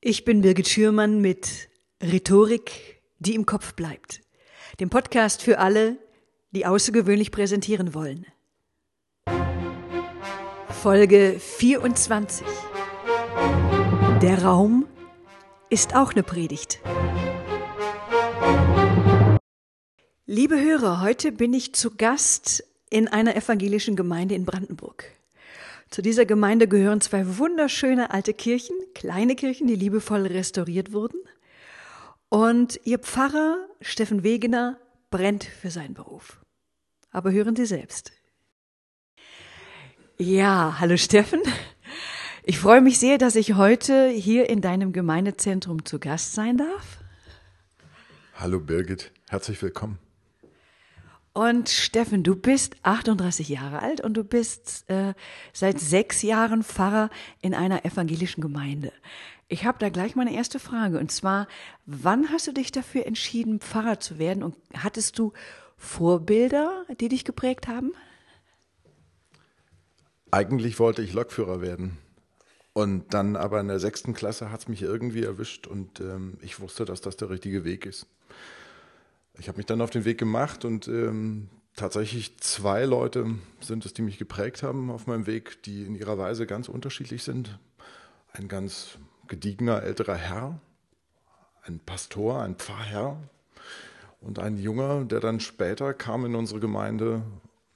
Ich bin Birgit Schürmann mit Rhetorik, die im Kopf bleibt. Dem Podcast für alle, die außergewöhnlich präsentieren wollen. Folge 24. Der Raum ist auch eine Predigt. Liebe Hörer, heute bin ich zu Gast in einer evangelischen Gemeinde in Brandenburg. Zu dieser Gemeinde gehören zwei wunderschöne alte Kirchen, kleine Kirchen, die liebevoll restauriert wurden. Und ihr Pfarrer Steffen Wegener brennt für seinen Beruf. Aber hören Sie selbst. Ja, hallo Steffen. Ich freue mich sehr, dass ich heute hier in deinem Gemeindezentrum zu Gast sein darf. Hallo Birgit, herzlich willkommen. Und Steffen, du bist 38 Jahre alt und du bist äh, seit sechs Jahren Pfarrer in einer evangelischen Gemeinde. Ich habe da gleich meine erste Frage und zwar, wann hast du dich dafür entschieden, Pfarrer zu werden und hattest du Vorbilder, die dich geprägt haben? Eigentlich wollte ich Lokführer werden. Und dann aber in der sechsten Klasse hat es mich irgendwie erwischt und ähm, ich wusste, dass das der richtige Weg ist ich habe mich dann auf den Weg gemacht und ähm, tatsächlich zwei Leute sind es, die mich geprägt haben auf meinem Weg, die in ihrer Weise ganz unterschiedlich sind. Ein ganz gediegener älterer Herr, ein Pastor, ein Pfarrherr und ein Junger, der dann später kam in unsere Gemeinde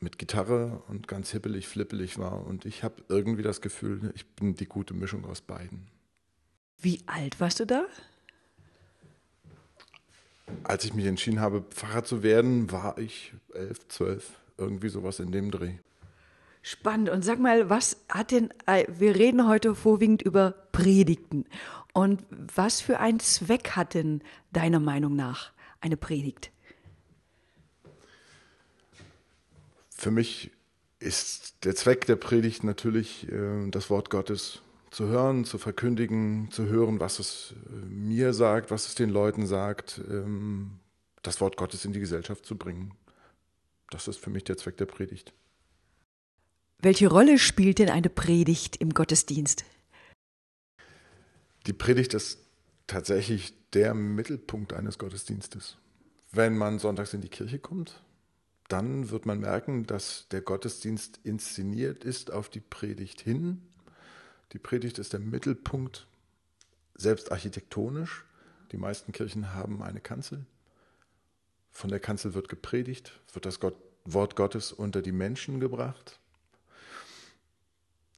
mit Gitarre und ganz hippelig, flippelig war. Und ich habe irgendwie das Gefühl, ich bin die gute Mischung aus beiden. Wie alt warst du da? Als ich mich entschieden habe, Pfarrer zu werden, war ich elf, zwölf, irgendwie sowas in dem Dreh. Spannend. Und sag mal, was hat denn, äh, wir reden heute vorwiegend über Predigten. Und was für einen Zweck hat denn deiner Meinung nach eine Predigt? Für mich ist der Zweck der Predigt natürlich äh, das Wort Gottes zu hören, zu verkündigen, zu hören, was es äh, mir sagt, was es den Leuten sagt, ähm, das Wort Gottes in die Gesellschaft zu bringen. Das ist für mich der Zweck der Predigt. Welche Rolle spielt denn eine Predigt im Gottesdienst? Die Predigt ist tatsächlich der Mittelpunkt eines Gottesdienstes. Wenn man sonntags in die Kirche kommt, dann wird man merken, dass der Gottesdienst inszeniert ist auf die Predigt hin die Predigt ist der Mittelpunkt, selbst architektonisch. Die meisten Kirchen haben eine Kanzel. Von der Kanzel wird gepredigt, wird das Gott, Wort Gottes unter die Menschen gebracht.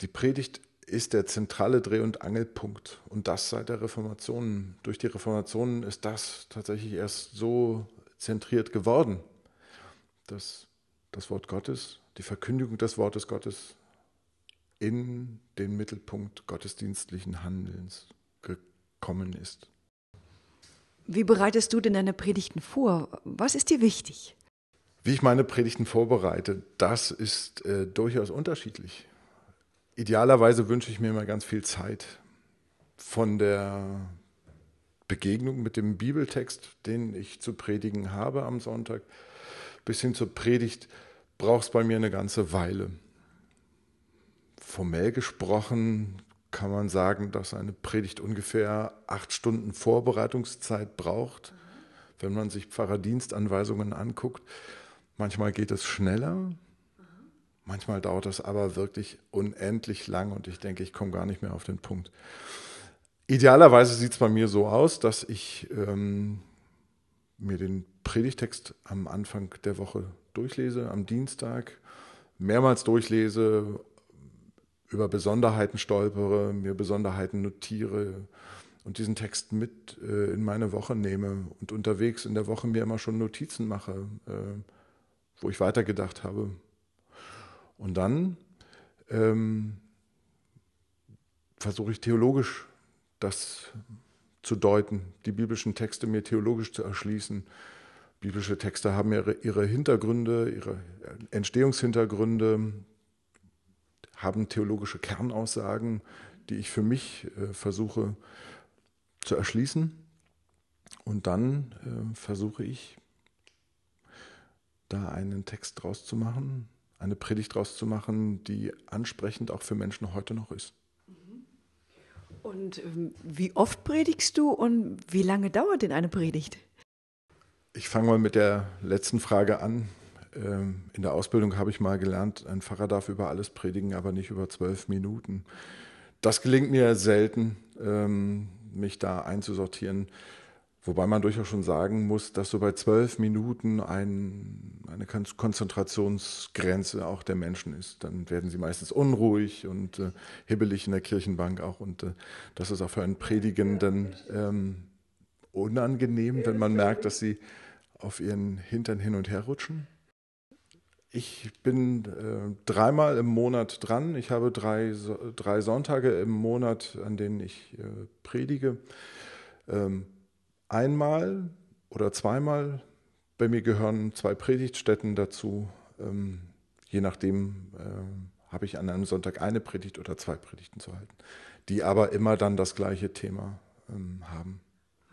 Die Predigt ist der zentrale Dreh- und Angelpunkt und das seit der Reformation. Durch die Reformation ist das tatsächlich erst so zentriert geworden, dass das Wort Gottes, die Verkündigung des Wortes Gottes in den Mittelpunkt gottesdienstlichen Handelns gekommen ist. Wie bereitest du denn deine Predigten vor? Was ist dir wichtig? Wie ich meine Predigten vorbereite, das ist äh, durchaus unterschiedlich. Idealerweise wünsche ich mir immer ganz viel Zeit von der Begegnung mit dem Bibeltext, den ich zu predigen habe am Sonntag, bis hin zur Predigt braucht es bei mir eine ganze Weile formell gesprochen kann man sagen, dass eine Predigt ungefähr acht Stunden Vorbereitungszeit braucht, wenn man sich Pfarrerdienstanweisungen anguckt. Manchmal geht es schneller, manchmal dauert es aber wirklich unendlich lang und ich denke, ich komme gar nicht mehr auf den Punkt. Idealerweise sieht es bei mir so aus, dass ich ähm, mir den Predigtext am Anfang der Woche durchlese, am Dienstag, mehrmals durchlese, über Besonderheiten stolpere, mir Besonderheiten notiere und diesen Text mit äh, in meine Woche nehme und unterwegs in der Woche mir immer schon Notizen mache, äh, wo ich weitergedacht habe. Und dann ähm, versuche ich theologisch das zu deuten, die biblischen Texte mir theologisch zu erschließen. Biblische Texte haben ihre, ihre Hintergründe, ihre Entstehungshintergründe, haben theologische Kernaussagen, die ich für mich äh, versuche zu erschließen. Und dann äh, versuche ich, da einen Text draus zu machen, eine Predigt draus zu machen, die ansprechend auch für Menschen heute noch ist. Und ähm, wie oft predigst du und wie lange dauert denn eine Predigt? Ich fange mal mit der letzten Frage an. Ähm, in der Ausbildung habe ich mal gelernt, ein Pfarrer darf über alles predigen, aber nicht über zwölf Minuten. Das gelingt mir selten, ähm, mich da einzusortieren. Wobei man durchaus schon sagen muss, dass so bei zwölf Minuten ein, eine Konzentrationsgrenze auch der Menschen ist. Dann werden sie meistens unruhig und äh, hibbelig in der Kirchenbank auch. Und äh, das ist auch für einen Predigenden ähm, unangenehm, wenn man merkt, dass sie auf ihren Hintern hin und her rutschen. Ich bin äh, dreimal im Monat dran. Ich habe drei, drei Sonntage im Monat, an denen ich äh, predige. Ähm, einmal oder zweimal. Bei mir gehören zwei Predigtstätten dazu. Ähm, je nachdem äh, habe ich an einem Sonntag eine Predigt oder zwei Predigten zu halten, die aber immer dann das gleiche Thema ähm, haben.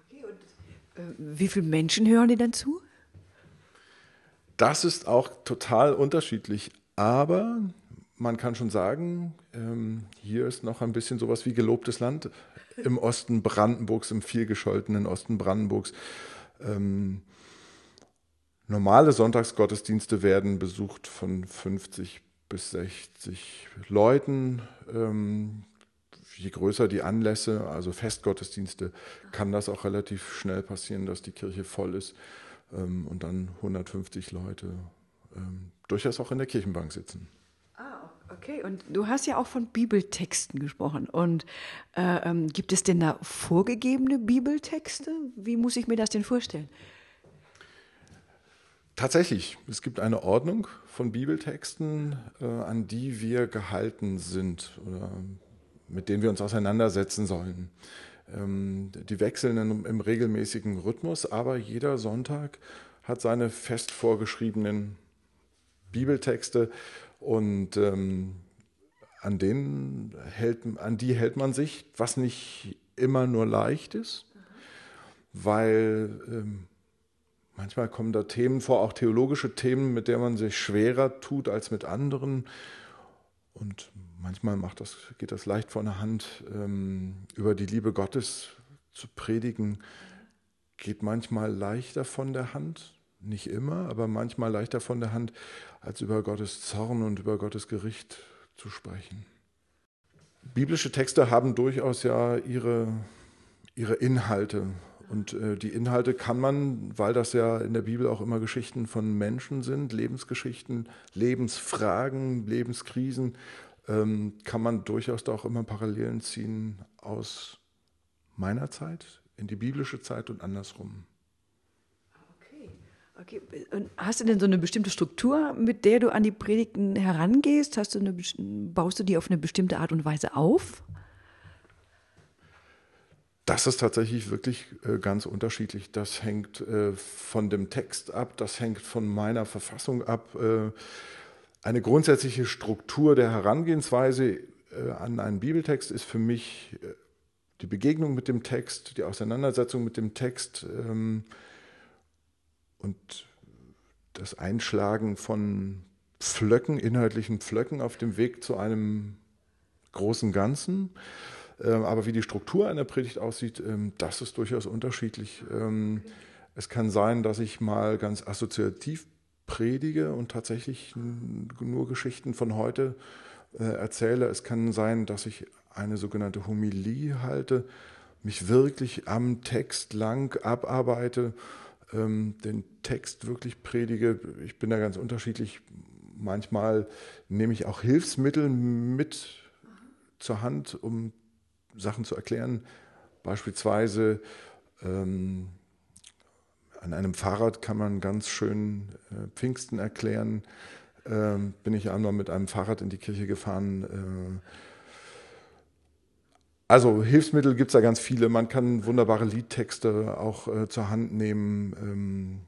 Okay, und, äh, wie viele Menschen hören die dann zu? Das ist auch total unterschiedlich, aber man kann schon sagen, ähm, hier ist noch ein bisschen sowas wie gelobtes Land im Osten Brandenburgs, im vielgescholtenen Osten Brandenburgs. Ähm, normale Sonntagsgottesdienste werden besucht von 50 bis 60 Leuten. Ähm, je größer die Anlässe, also Festgottesdienste, kann das auch relativ schnell passieren, dass die Kirche voll ist ähm, und dann 150 Leute ähm, durchaus auch in der Kirchenbank sitzen. Okay, und du hast ja auch von Bibeltexten gesprochen. Und äh, ähm, gibt es denn da vorgegebene Bibeltexte? Wie muss ich mir das denn vorstellen? Tatsächlich, es gibt eine Ordnung von Bibeltexten, äh, an die wir gehalten sind oder mit denen wir uns auseinandersetzen sollen. Ähm, die wechseln im, im regelmäßigen Rhythmus, aber jeder Sonntag hat seine fest vorgeschriebenen Bibeltexte und ähm, an, denen hält, an die hält man sich, was nicht immer nur leicht ist, weil ähm, manchmal kommen da Themen vor, auch theologische Themen, mit denen man sich schwerer tut als mit anderen. Und manchmal macht das, geht das leicht von der Hand. Ähm, über die Liebe Gottes zu predigen, geht manchmal leichter von der Hand. Nicht immer, aber manchmal leichter von der Hand, als über Gottes Zorn und über Gottes Gericht zu sprechen. Biblische Texte haben durchaus ja ihre, ihre Inhalte. Und äh, die Inhalte kann man, weil das ja in der Bibel auch immer Geschichten von Menschen sind, Lebensgeschichten, Lebensfragen, Lebenskrisen, ähm, kann man durchaus da auch immer Parallelen ziehen aus meiner Zeit in die biblische Zeit und andersrum. Okay. Und hast du denn so eine bestimmte Struktur, mit der du an die Predigten herangehst? Hast du eine, baust du die auf eine bestimmte Art und Weise auf? Das ist tatsächlich wirklich äh, ganz unterschiedlich. Das hängt äh, von dem Text ab, das hängt von meiner Verfassung ab. Äh, eine grundsätzliche Struktur der Herangehensweise an einen Bibeltext ist für mich die Begegnung mit dem Text, die Auseinandersetzung mit dem Text. Ähm, und das Einschlagen von Pflöcken, inhaltlichen Pflöcken auf dem Weg zu einem großen Ganzen. Ähm, aber wie die Struktur einer Predigt aussieht, ähm, das ist durchaus unterschiedlich. Es kann sein, dass ich mal ganz assoziativ predige und tatsächlich nur Geschichten von heute äh, erzähle. Es kann sein, dass ich eine sogenannte Homilie halte, mich wirklich am Text lang abarbeite ähm, den Text wirklich predige. Ich bin da ganz unterschiedlich. Manchmal nehme ich auch Hilfsmittel mit zur Hand, um Sachen zu erklären. Beispielsweise ähm, an einem Fahrrad kann man ganz schön äh, Pfingsten erklären. Ähm, bin ich einmal mit einem Fahrrad in die Kirche gefahren. Äh, also Hilfsmittel gibt es da ganz viele. Man kann wunderbare Liedtexte auch äh, zur Hand nehmen. Ähm,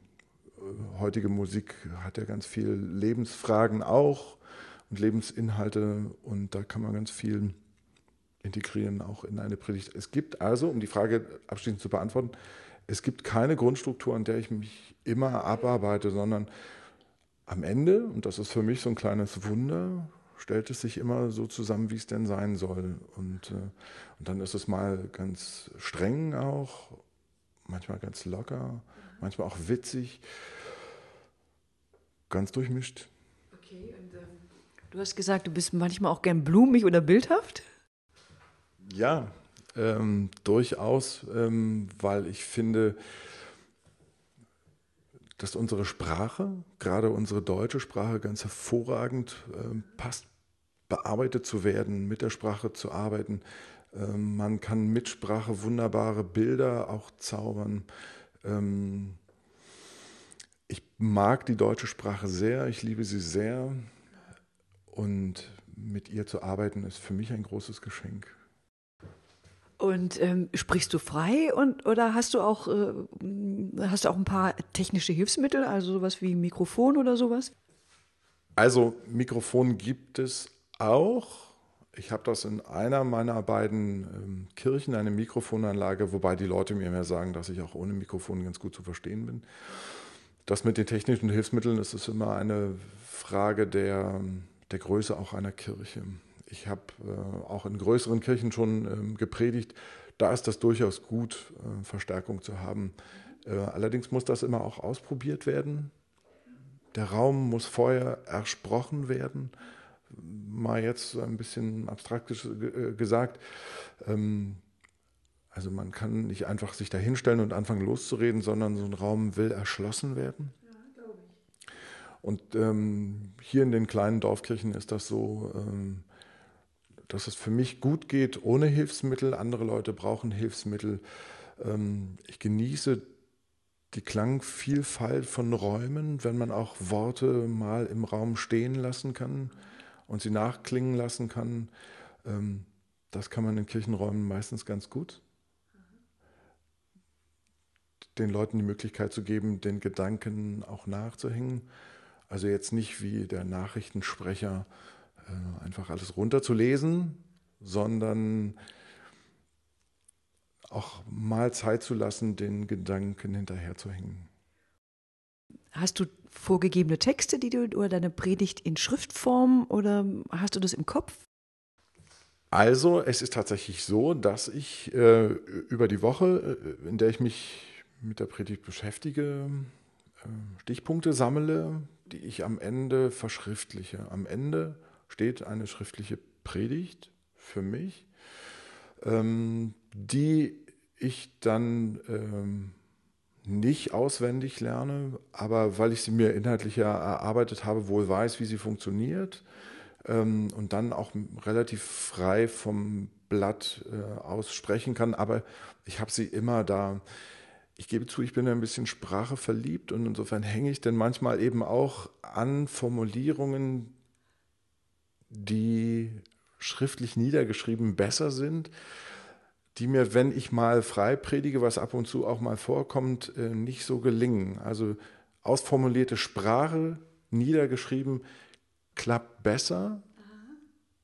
äh, heutige Musik hat ja ganz viel Lebensfragen auch und Lebensinhalte und da kann man ganz viel integrieren, auch in eine Predigt. Es gibt also, um die Frage abschließend zu beantworten, es gibt keine Grundstruktur, an der ich mich immer abarbeite, sondern am Ende, und das ist für mich so ein kleines Wunder, stellt es sich immer so zusammen, wie es denn sein soll. Und, äh, und dann ist es mal ganz streng auch, manchmal ganz locker, manchmal auch witzig, ganz durchmischt. Okay, und, ähm, du hast gesagt, du bist manchmal auch gern blumig oder bildhaft? Ja, ähm, durchaus, ähm, weil ich finde, dass unsere Sprache, gerade unsere deutsche Sprache, ganz hervorragend äh, passt, bearbeitet zu werden, mit der Sprache zu arbeiten. Äh, man kann mit Sprache wunderbare Bilder auch zaubern. Ähm, ich mag die deutsche Sprache sehr, ich liebe sie sehr und mit ihr zu arbeiten ist für mich ein großes Geschenk. Und ähm, sprichst du frei und oder hast du auch äh, hast du auch ein paar technische Hilfsmittel, also sowas wie Mikrofon oder sowas? Also Mikrofon gibt es auch. Ich habe das in einer meiner beiden ähm, Kirchen, eine Mikrofonanlage, wobei die Leute mir immer sagen, dass ich auch ohne Mikrofon ganz gut zu verstehen bin. Das mit den technischen Hilfsmitteln das ist immer eine Frage der, der Größe auch einer Kirche. Ich habe äh, auch in größeren Kirchen schon ähm, gepredigt. Da ist das durchaus gut, äh, Verstärkung zu haben. Äh, allerdings muss das immer auch ausprobiert werden. Der Raum muss vorher ersprochen werden. Mal jetzt ein bisschen abstrakt gesagt. Ähm, also man kann nicht einfach sich da hinstellen und anfangen loszureden, sondern so ein Raum will erschlossen werden. Und ähm, hier in den kleinen Dorfkirchen ist das so, ähm, dass es für mich gut geht ohne Hilfsmittel. Andere Leute brauchen Hilfsmittel. Ähm, ich genieße die Klangvielfalt von Räumen, wenn man auch Worte mal im Raum stehen lassen kann und sie nachklingen lassen kann. Ähm, das kann man in Kirchenräumen meistens ganz gut. Den Leuten die Möglichkeit zu geben, den Gedanken auch nachzuhängen. Also jetzt nicht wie der Nachrichtensprecher äh, einfach alles runterzulesen, sondern auch mal Zeit zu lassen, den Gedanken hinterherzuhängen. Hast du vorgegebene Texte, die du oder deine Predigt in Schriftform oder hast du das im Kopf? Also, es ist tatsächlich so, dass ich äh, über die Woche, äh, in der ich mich mit der Predigt beschäftige, äh, Stichpunkte sammle, die ich am Ende verschriftliche. Am Ende steht eine schriftliche Predigt für mich, ähm, die ich dann ähm, nicht auswendig lerne, aber weil ich sie mir inhaltlich erarbeitet habe, wohl weiß, wie sie funktioniert ähm, und dann auch relativ frei vom Blatt äh, aussprechen kann. Aber ich habe sie immer da. Ich gebe zu, ich bin ein bisschen Sprache verliebt und insofern hänge ich denn manchmal eben auch an Formulierungen, die schriftlich niedergeschrieben besser sind, die mir, wenn ich mal frei predige, was ab und zu auch mal vorkommt, äh, nicht so gelingen. Also ausformulierte Sprache, niedergeschrieben, klappt besser,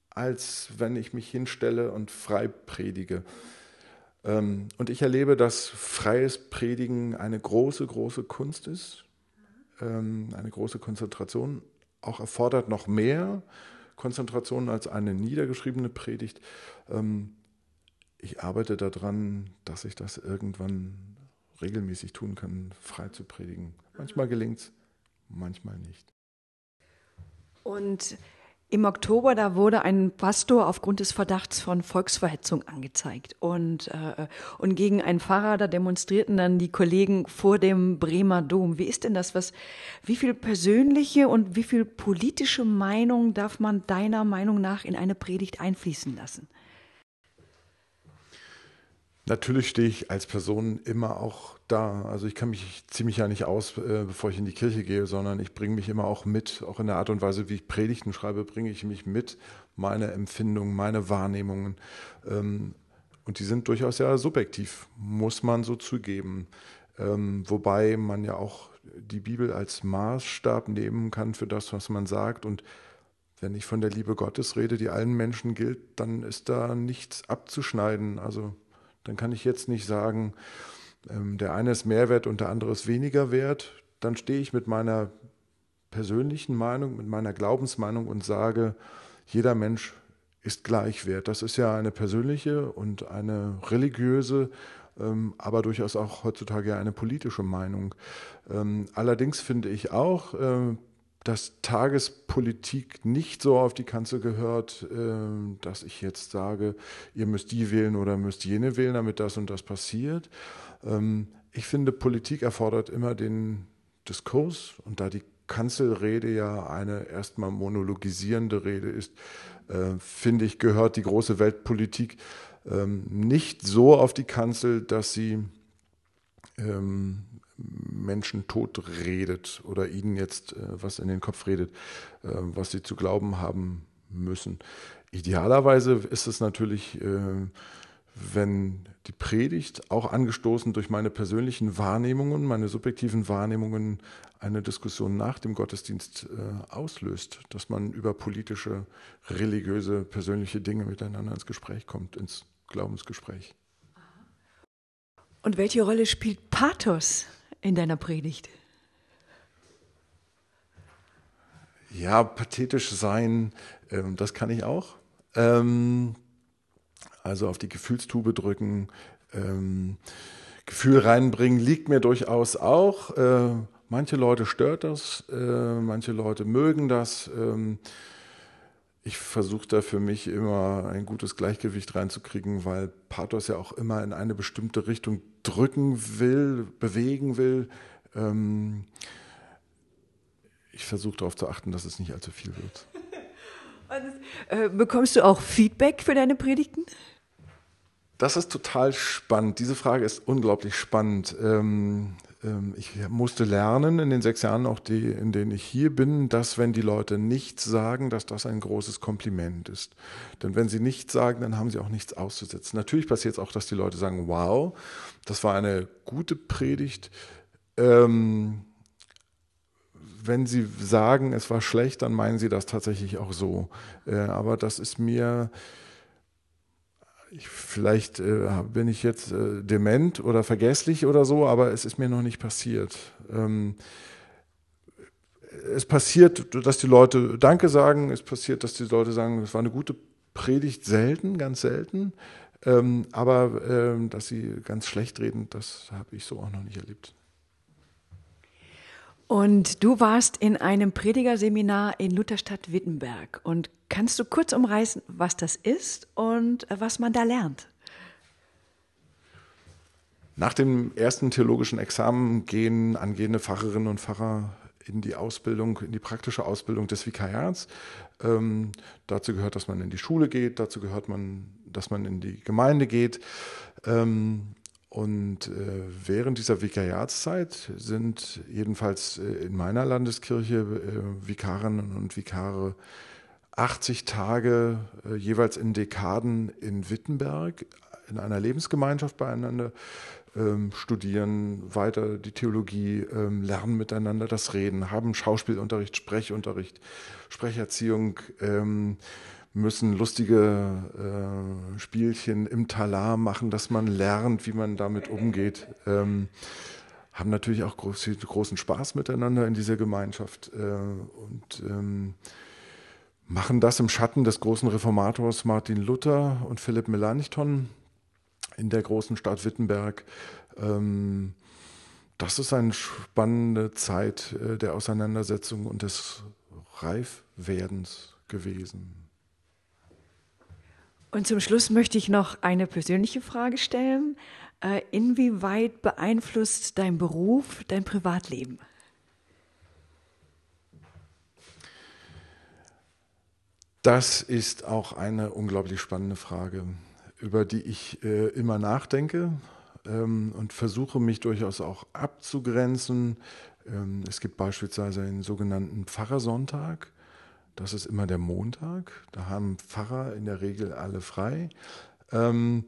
als wenn ich mich hinstelle und frei predige. Ähm, und ich erlebe, dass freies Predigen eine große, große Kunst ist, ähm, eine große Konzentration, auch erfordert noch mehr Konzentration als eine niedergeschriebene Predigt. Ähm, ich arbeite daran, dass ich das irgendwann regelmäßig tun kann, frei zu predigen. Manchmal gelingt es, manchmal nicht. Und im Oktober, da wurde ein Pastor aufgrund des Verdachts von Volksverhetzung angezeigt. Und, äh, und gegen einen Pfarrer, da demonstrierten dann die Kollegen vor dem Bremer Dom. Wie ist denn das? Was, wie viel persönliche und wie viel politische Meinung darf man deiner Meinung nach in eine Predigt einfließen lassen? Natürlich stehe ich als Person immer auch da. Also ich kann mich ziemlich ja nicht aus, äh, bevor ich in die Kirche gehe, sondern ich bringe mich immer auch mit. Auch in der Art und Weise, wie ich Predigten schreibe, bringe ich mich mit. Meine Empfindungen, meine Wahrnehmungen. Ähm, und die sind durchaus ja subjektiv, muss man so zugeben. Ähm, wobei man ja auch die Bibel als Maßstab nehmen kann für das, was man sagt. Und wenn ich von der Liebe Gottes rede, die allen Menschen gilt, dann ist da nichts abzuschneiden. Also dann kann ich jetzt nicht sagen, ähm, der eine ist mehr wert und der andere ist weniger wert. Dann stehe ich mit meiner persönlichen Meinung, mit meiner Glaubensmeinung und sage, jeder Mensch ist gleichwert. Das ist ja eine persönliche und eine religiöse, ähm, aber durchaus auch heutzutage eine politische Meinung. Ähm, allerdings finde ich auch, äh, dass Tagespolitik nicht so auf die Kanzel gehört, äh, dass ich jetzt sage, ihr müsst die wählen oder müsst jene wählen, damit das und das passiert. Ähm, ich finde, Politik erfordert immer den Diskurs und da die Kanzelrede ja eine erstmal monologisierende Rede ist, äh, finde ich, gehört die große Weltpolitik ähm, nicht so auf die Kanzel, dass sie ähm, Menschen tot redet oder ihnen jetzt äh, was in den Kopf redet, äh, was sie zu glauben haben müssen. Idealerweise ist es natürlich, äh, wenn die Predigt auch angestoßen durch meine persönlichen Wahrnehmungen, meine subjektiven Wahrnehmungen eine Diskussion nach dem Gottesdienst äh, auslöst, dass man über politische, religiöse, persönliche Dinge miteinander ins Gespräch kommt, ins Glaubensgespräch. Und welche Rolle spielt Pathos in deiner Predigt? Ja, pathetisch sein, ähm, das kann ich auch. Ähm, also auf die Gefühlstube drücken, ähm, Gefühl reinbringen, liegt mir durchaus auch. Äh, manche Leute stört das, äh, manche Leute mögen das. Ich versuche da für mich immer ein gutes Gleichgewicht reinzukriegen, weil Pathos ja auch immer in eine bestimmte Richtung drücken will, bewegen will. Ähm, ich versuche darauf zu achten, dass es nicht allzu viel wird. äh, bekommst du auch Feedback für deine Predigten? Das ist total spannend. Diese Frage ist unglaublich spannend. Ähm, ich musste lernen in den sechs Jahren, auch die, in denen ich hier bin, dass wenn die Leute nichts sagen, dass das ein großes Kompliment ist. Denn wenn sie nichts sagen, dann haben sie auch nichts auszusetzen. Natürlich passiert es auch, dass die Leute sagen, wow, das war eine gute Predigt. Ähm, wenn sie sagen, es war schlecht, dann meinen sie das tatsächlich auch so. Äh, aber das ist mir ich, vielleicht äh, bin ich jetzt äh, dement oder vergesslich oder so, aber es ist mir noch nicht passiert. Ähm, es passiert, dass die Leute Danke sagen, es passiert, dass die Leute sagen, es war eine gute Predigt, selten, ganz selten. Ähm, aber ähm, dass sie ganz schlecht reden, das habe ich so auch noch nicht erlebt. Und du warst in einem Predigerseminar in Lutherstadt Wittenberg. Und kannst du kurz umreißen, was das ist und äh, was man da lernt? Nach dem ersten theologischen Examen gehen angehende Pfarrerinnen und Pfarrer in die Ausbildung, in die praktische Ausbildung des Vikariats. Ähm, dazu gehört, dass man in die Schule geht, dazu gehört man, dass man in die Gemeinde geht. Ähm, und äh, während dieser Vikariatszeit sind jedenfalls äh, in meiner Landeskirche äh, Vikarinnen und Vikare 80 Tage äh, jeweils in Dekaden in Wittenberg in einer Lebensgemeinschaft beieinander, ähm, studieren weiter die Theologie, ähm, lernen miteinander das Reden, haben Schauspielunterricht, Sprechunterricht, Sprecherziehung. Ähm, müssen lustige äh, Spielchen im Talar machen, dass man lernt, wie man damit umgeht. Ähm, haben natürlich auch groß, großen Spaß miteinander in dieser Gemeinschaft äh, und ähm, machen das im Schatten des großen Reformators Martin Luther und Philipp Melanchthon in der großen Stadt Wittenberg. Ähm, das ist eine spannende Zeit äh, der Auseinandersetzung und des Reifwerdens gewesen. Und zum Schluss möchte ich noch eine persönliche Frage stellen. Äh, inwieweit beeinflusst dein Beruf dein Privatleben? Das ist auch eine unglaublich spannende Frage, über die ich äh, immer nachdenke ähm, und versuche mich durchaus auch abzugrenzen. Ähm, es gibt beispielsweise einen sogenannten Pfarrersonntag das ist immer der Montag. Da haben Pfarrer in der Regel alle frei. Ähm,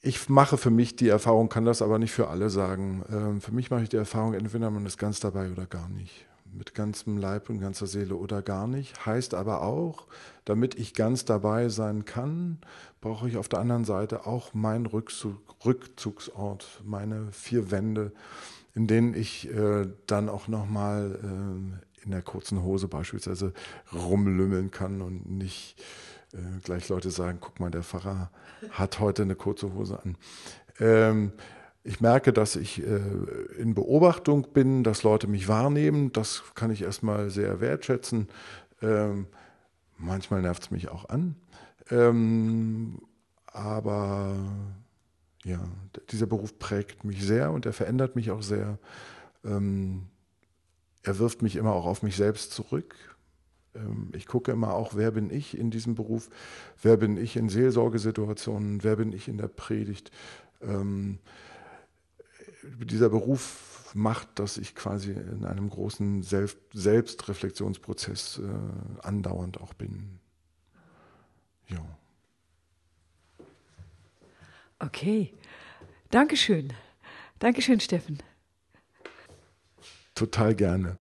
ich mache für mich die Erfahrung, kann das aber nicht für alle sagen. Ähm, für mich mache ich die Erfahrung, entweder man ist ganz dabei oder gar nicht. Mit ganzem Leib und ganzer Seele oder gar nicht. Heißt aber auch, damit ich ganz dabei sein kann, brauche ich auf der anderen Seite auch meinen Rückzug, Rückzugsort, meine vier Wände, in denen ich äh, dann auch nochmal äh, in der kurzen Hose beispielsweise rumlümmeln kann und nicht äh, gleich Leute sagen, guck mal, der Pfarrer hat heute eine kurze Hose an. Ähm, ich merke, dass ich äh, in Beobachtung bin, dass Leute mich wahrnehmen. Das kann ich erstmal sehr wertschätzen. Ähm, manchmal nervt es mich auch an. Ähm, aber ja, dieser Beruf prägt mich sehr und er verändert mich auch sehr. Ähm, er wirft mich immer auch auf mich selbst zurück. Ähm, ich gucke immer auch, wer bin ich in diesem Beruf, wer bin ich in Seelsorgesituationen, wer bin ich in der Predigt. Ähm, dieser Beruf macht, dass ich quasi in einem großen Selbst Selbstreflexionsprozess äh, andauernd auch bin. Ja. Okay. Dankeschön. Dankeschön, Steffen. Total gerne.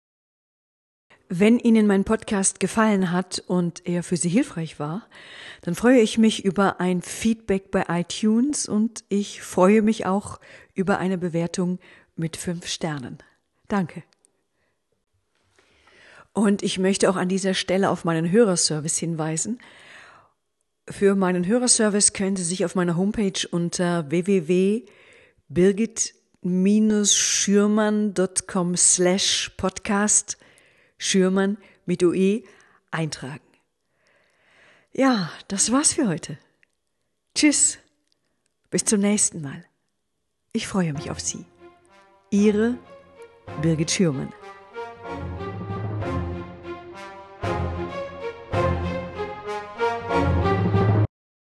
Wenn Ihnen mein Podcast gefallen hat und er für Sie hilfreich war, dann freue ich mich über ein Feedback bei iTunes und ich freue mich auch über eine Bewertung mit fünf Sternen. Danke. Und ich möchte auch an dieser Stelle auf meinen Hörerservice hinweisen. Für meinen Hörerservice können Sie sich auf meiner Homepage unter www.birgit-schürmann.com slash podcast Schürmann mit OE eintragen. Ja, das war's für heute. Tschüss. Bis zum nächsten Mal. Ich freue mich auf Sie. Ihre Birgit Schürmann.